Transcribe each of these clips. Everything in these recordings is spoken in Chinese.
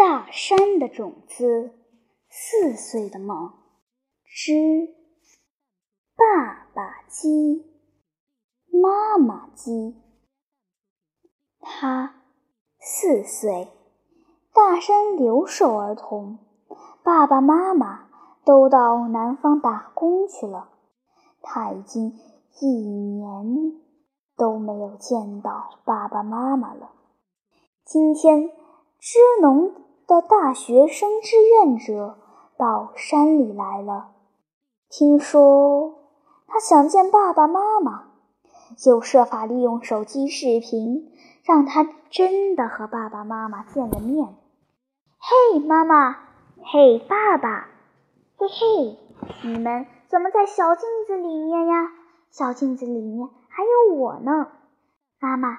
大山的种子，四岁的梦之爸爸鸡，妈妈鸡。他四岁，大山留守儿童，爸爸妈妈都到南方打工去了。他已经一年都没有见到爸爸妈妈了。今天，支农。的大学生志愿者到山里来了，听说他想见爸爸妈妈，就设法利用手机视频，让他真的和爸爸妈妈见了面。嘿，妈妈！嘿，爸爸！嘿嘿，你们怎么在小镜子里面呀？小镜子里面还有我呢。妈妈，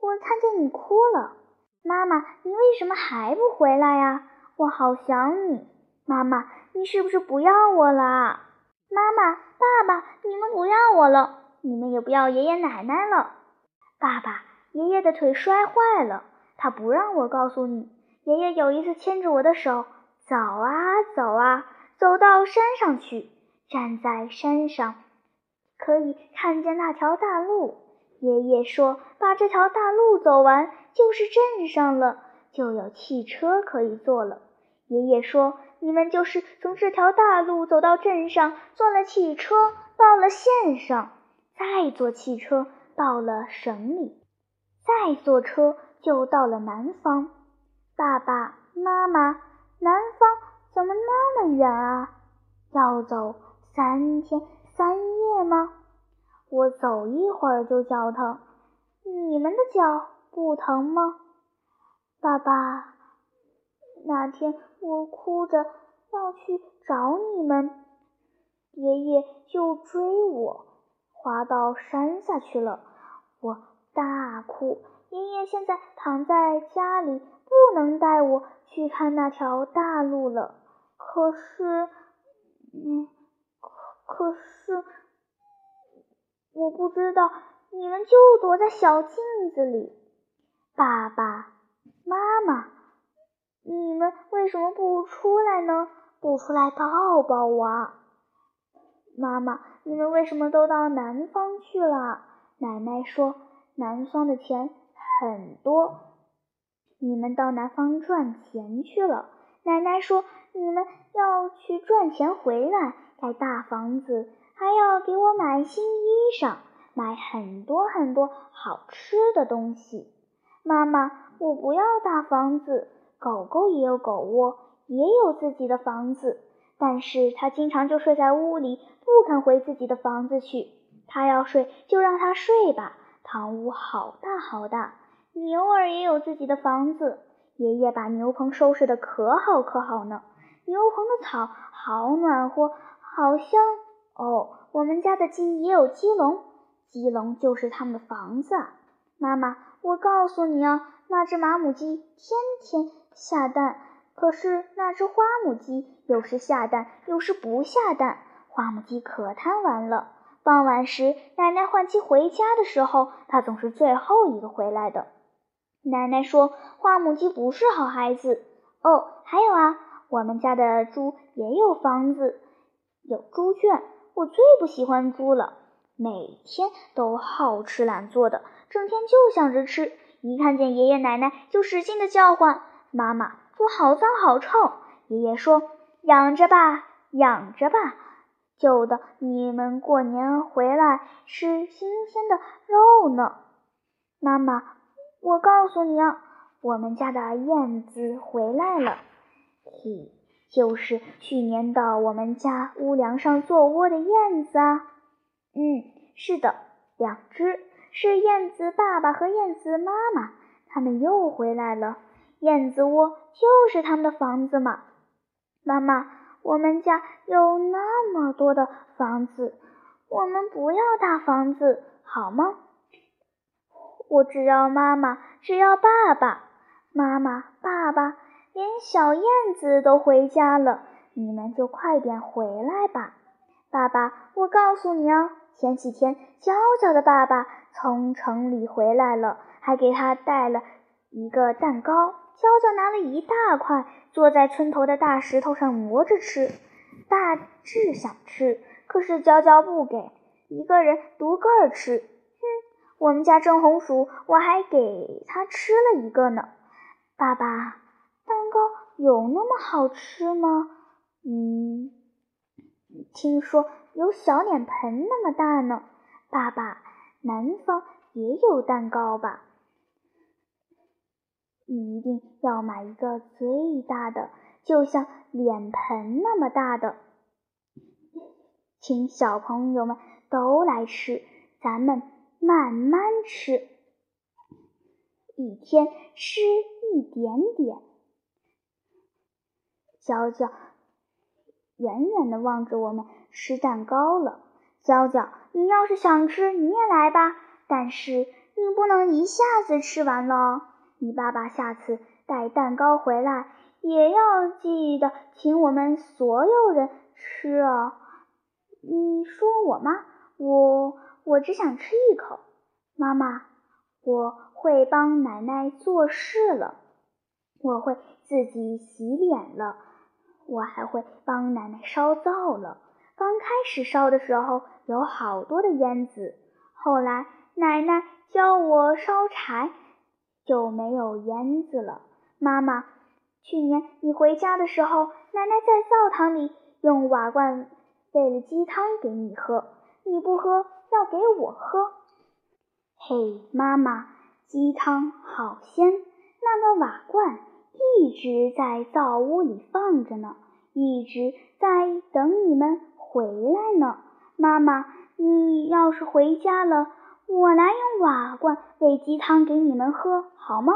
我看见你哭了。妈妈，你为什么还不回来呀？我好想你。妈妈，你是不是不要我了？妈妈，爸爸，你们不要我了，你们也不要爷爷奶奶了。爸爸，爷爷的腿摔坏了，他不让我告诉你。爷爷有一次牵着我的手，走啊走啊，走到山上去，站在山上，可以看见那条大路。爷爷说：“把这条大路走完，就是镇上了，就有汽车可以坐了。”爷爷说：“你们就是从这条大路走到镇上，坐了汽车到了县上，再坐汽车到了省里，再坐车就到了南方。”爸爸妈妈，南方怎么那么远啊？要走三天三夜吗？我走一会儿就脚疼，你们的脚不疼吗？爸爸，那天我哭着要去找你们，爷爷就追我，滑到山下去了。我大哭，爷爷现在躺在家里，不能带我去看那条大路了。可是，嗯，可可是。我不知道，你们就躲在小镜子里。爸爸妈妈，你们为什么不出来呢？不出来抱抱我？妈妈，你们为什么都到南方去了？奶奶说南方的钱很多，你们到南方赚钱去了。奶奶说你们要去赚钱回来盖大房子。还要给我买新衣裳，买很多很多好吃的东西。妈妈，我不要大房子，狗狗也有狗窝，也有自己的房子，但是它经常就睡在屋里，不肯回自己的房子去。它要睡就让它睡吧，堂屋好大好大。牛儿也有自己的房子，爷爷把牛棚收拾的可好可好呢。牛棚的草好暖和，好香。哦，我们家的鸡也有鸡笼，鸡笼就是他们的房子。妈妈，我告诉你啊，那只马母鸡天天下蛋，可是那只花母鸡有时下蛋，有时不下蛋。花母鸡可贪玩了。傍晚时，奶奶换鸡回家的时候，它总是最后一个回来的。奶奶说，花母鸡不是好孩子。哦，还有啊，我们家的猪也有房子，有猪圈。我最不喜欢猪了，每天都好吃懒做的，整天就想着吃，一看见爷爷奶奶就使劲的叫唤：“妈妈，猪好脏好臭！”爷爷说：“养着吧，养着吧，就等你们过年回来吃新鲜的肉呢。”妈妈，我告诉你啊，我们家的燕子回来了。嘿。就是去年到我们家屋梁上做窝的燕子啊，嗯，是的，两只是燕子爸爸和燕子妈妈，他们又回来了。燕子窝就是他们的房子嘛。妈妈，我们家有那么多的房子，我们不要大房子好吗？我只要妈妈，只要爸爸妈妈，爸爸。连小燕子都回家了，你们就快点回来吧，爸爸！我告诉你哦，前几天娇娇的爸爸从城里回来了，还给他带了一个蛋糕。娇娇拿了一大块，坐在村头的大石头上磨着吃。大志想吃，可是娇娇不给，一个人独个儿吃。哼，我们家蒸红薯，我还给他吃了一个呢。爸爸，蛋糕有那么好吃吗？嗯，听说有小脸盆那么大呢。爸爸，南方也有蛋糕吧？你一定要买一个最大的，就像脸盆那么大的，请小朋友们都来吃，咱们慢慢吃，一天吃一点点。娇娇远远的望着我们吃蛋糕了。娇娇，你要是想吃，你也来吧，但是你不能一下子吃完了。你爸爸下次带蛋糕回来，也要记得请我们所有人吃哦。你说我吗？我我只想吃一口。妈妈，我会帮奶奶做事了，我会自己洗脸了，我还会帮奶奶烧灶了。刚开始烧的时候有好多的烟子，后来奶奶教我烧柴。就没有烟子了。妈妈，去年你回家的时候，奶奶在灶堂里用瓦罐煨了鸡汤给你喝，你不喝，要给我喝。嘿，妈妈，鸡汤好鲜，那个瓦罐一直在灶屋里放着呢，一直在等你们回来呢。妈妈，你要是回家了。我来用瓦罐喂鸡汤给你们喝，好吗？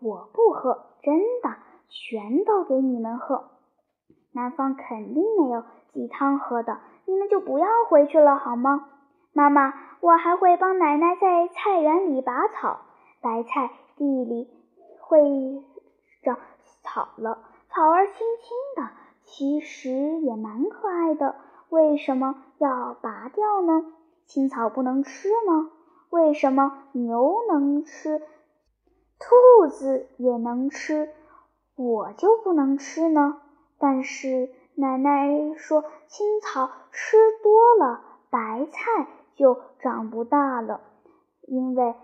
我不喝，真的，全都给你们喝。南方肯定没有鸡汤喝的，你们就不要回去了，好吗？妈妈，我还会帮奶奶在菜园里拔草，白菜地里会长草了，草儿青青的，其实也蛮可爱的。为什么要拔掉呢？青草不能吃吗？为什么牛能吃，兔子也能吃，我就不能吃呢？但是奶奶说，青草吃多了，白菜就长不大了，因为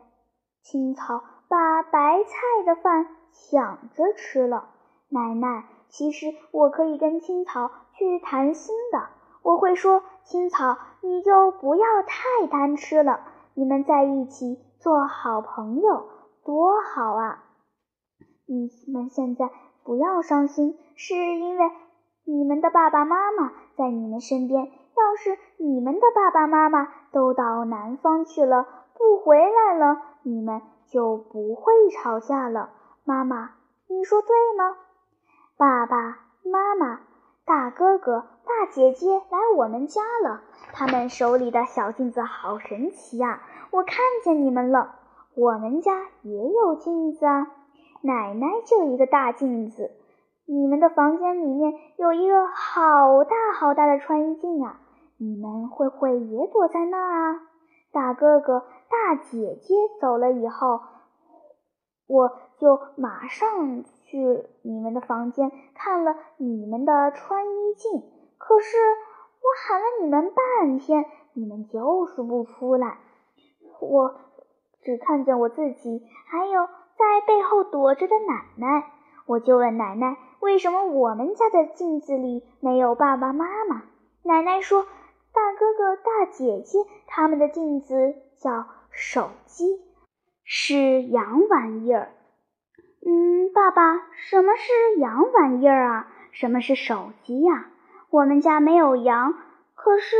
青草把白菜的饭抢着吃了。奶奶，其实我可以跟青草去谈心的，我会说，青草，你就不要太贪吃了。你们在一起做好朋友多好啊！你们现在不要伤心，是因为你们的爸爸妈妈在你们身边。要是你们的爸爸妈妈都到南方去了，不回来了，你们就不会吵架了。妈妈，你说对吗？爸爸妈妈、大哥哥、大姐姐来我们家了。他们手里的小镜子好神奇呀！我看见你们了，我们家也有镜子啊。奶奶就一个大镜子，你们的房间里面有一个好大好大的穿衣镜啊！你们会不会也躲在那儿啊？大哥哥、大姐姐走了以后，我就马上去你们的房间看了你们的穿衣镜，可是。我喊了你们半天，你们就是不出来。我只看见我自己，还有在背后躲着的奶奶。我就问奶奶，为什么我们家的镜子里没有爸爸妈妈？奶奶说，大哥哥、大姐姐他们的镜子叫手机，是洋玩意儿。爸爸，什么是洋玩意儿啊？什么是手机呀？我们家没有羊，可是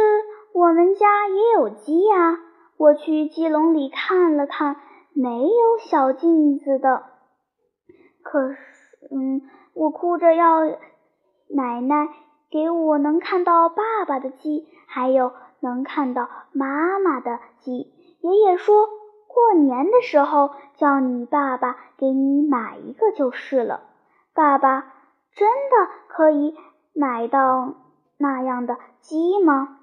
我们家也有鸡呀。我去鸡笼里看了看，没有小镜子的。可是，嗯，我哭着要奶奶给我能看到爸爸的鸡，还有能看到妈妈的鸡。爷爷说过年的时候叫你爸爸给你买一个就是了。爸爸真的可以买到。那样的鸡吗？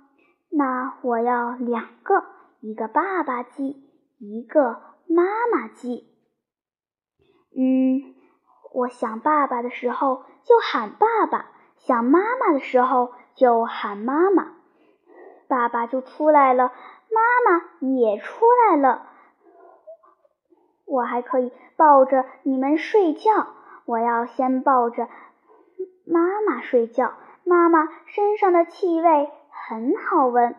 那我要两个，一个爸爸鸡，一个妈妈鸡。嗯，我想爸爸的时候就喊爸爸，想妈妈的时候就喊妈妈。爸爸就出来了，妈妈也出来了。我还可以抱着你们睡觉。我要先抱着妈妈睡觉。妈妈身上的气味很好闻。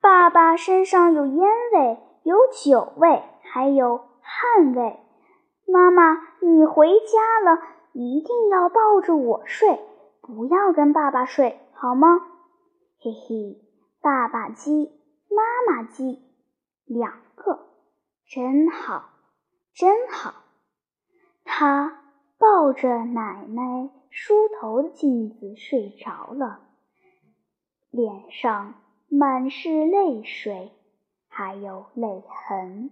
爸爸身上有烟味，有酒味，还有汗味。妈妈，你回家了，一定要抱着我睡，不要跟爸爸睡，好吗？嘿嘿，爸爸鸡，妈妈鸡，两个，真好，真好。他抱着奶奶梳头的镜子睡着了，脸上。满是泪水，还有泪痕。